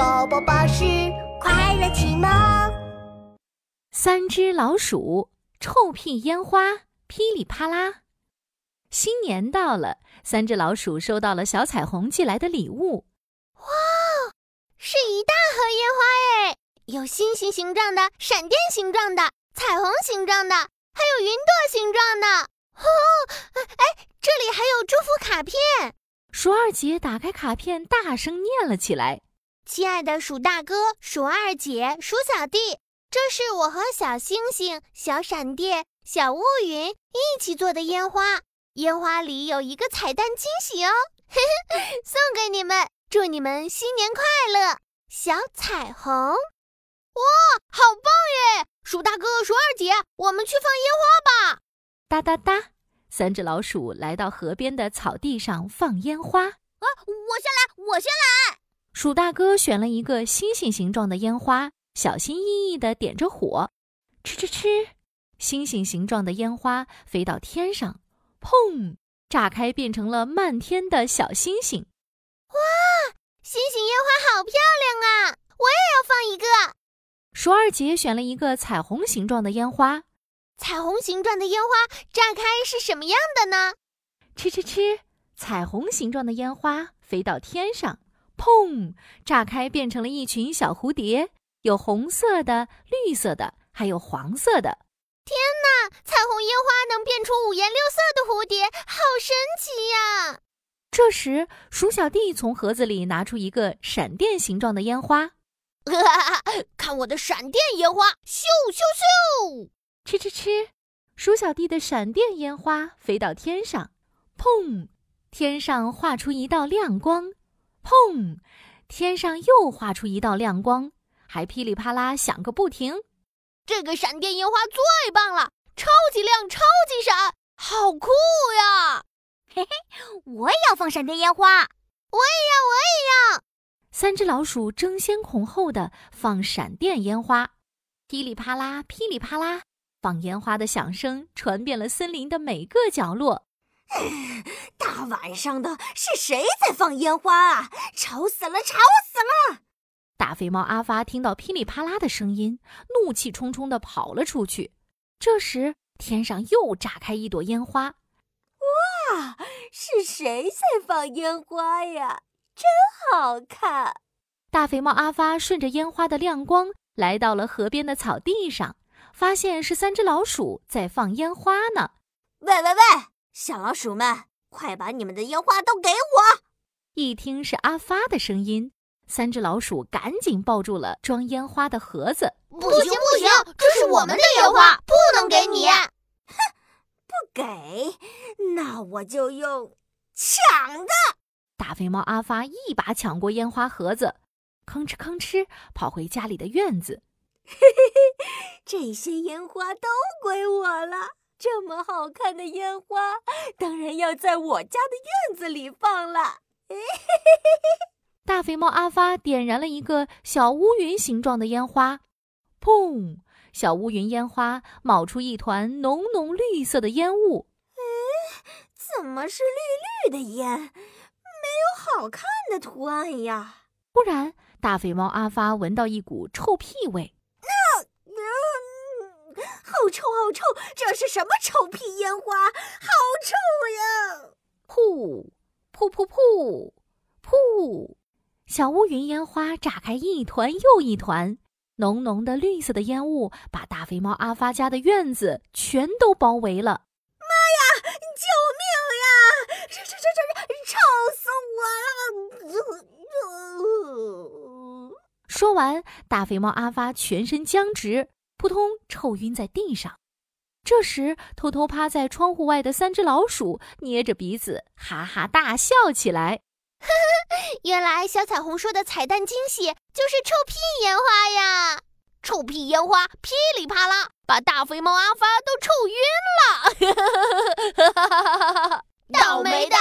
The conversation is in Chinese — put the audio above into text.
宝宝巴士快乐启蒙。三只老鼠，臭屁烟花噼里啪啦。新年到了，三只老鼠收到了小彩虹寄来的礼物。哇，是一大盒烟花哎！有星星形状的、闪电形状的、彩虹形状的，还有云朵形状的。哦，哎，这里还有祝福卡片。鼠二姐打开卡片，大声念了起来：“亲爱的鼠大哥、鼠二姐、鼠小弟，这是我和小星星、小闪电、小乌云一起做的烟花。烟花里有一个彩蛋惊喜哦，嘿嘿，送给你们，祝你们新年快乐！小彩虹，哇，好棒耶！鼠大哥、鼠二姐，我们去放烟花吧！哒哒哒。”三只老鼠来到河边的草地上放烟花。啊，我先来，我先来。鼠大哥选了一个星星形状的烟花，小心翼翼地点着火，吃吃吃，星星形状的烟花飞到天上，砰，炸开变成了漫天的小星星。哇，星星烟花好漂亮啊！我也要放一个。鼠二姐选了一个彩虹形状的烟花。彩虹形状的烟花炸开是什么样的呢？吃吃吃！彩虹形状的烟花飞到天上，砰！炸开变成了一群小蝴蝶，有红色的、绿色的，还有黄色的。天哪！彩虹烟花能变出五颜六色的蝴蝶，好神奇呀！这时，鼠小弟从盒子里拿出一个闪电形状的烟花，看我的闪电烟花！咻咻咻！吃吃吃！鼠小弟的闪电烟花飞到天上，砰！天上画出一道亮光，砰！天上又画出一道亮光，还噼里啪啦响个不停。这个闪电烟花最棒了，超级亮，超级闪，好酷呀！嘿嘿，我也要放闪电烟花，我也要，我也要。三只老鼠争先恐后的放闪电烟花，噼里啪啦，噼里啪啦。放烟花的响声传遍了森林的每个角落。大晚上的，是谁在放烟花啊？吵死了，吵死了！大肥猫阿发听到噼里啪啦的声音，怒气冲冲地跑了出去。这时，天上又炸开一朵烟花。哇，是谁在放烟花呀？真好看！大肥猫阿发顺着烟花的亮光来到了河边的草地上。发现是三只老鼠在放烟花呢！喂喂喂，小老鼠们，快把你们的烟花都给我！一听是阿发的声音，三只老鼠赶紧抱住了装烟花的盒子。不行不行，这是我们的烟花，不能给你！哼，不给，那我就用抢的！大肥猫阿发一把抢过烟花盒子，吭哧吭哧跑回家里的院子。嘿嘿嘿，这些烟花都归我了。这么好看的烟花，当然要在我家的院子里放了。嘿嘿嘿大肥猫阿发点燃了一个小乌云形状的烟花，砰！小乌云烟花冒出一团浓浓绿色的烟雾。哎，怎么是绿绿的烟？没有好看的图案呀！忽然，大肥猫阿发闻到一股臭屁味。好臭，好臭！这是什么臭屁烟花？好臭呀！噗，噗噗噗，噗！小乌云烟花炸开一团又一团，浓浓的绿色的烟雾把大肥猫阿发家的院子全都包围了。妈呀！救命呀！这这这这臭死我了！说完，大肥猫阿发全身僵直。扑通，臭晕在地上。这时，偷偷趴在窗户外的三只老鼠捏着鼻子，哈哈大笑起来。呵呵，原来小彩虹说的彩蛋惊喜就是臭屁烟花呀！臭屁烟花噼里啪啦，把大肥猫阿发都臭晕了。倒霉的！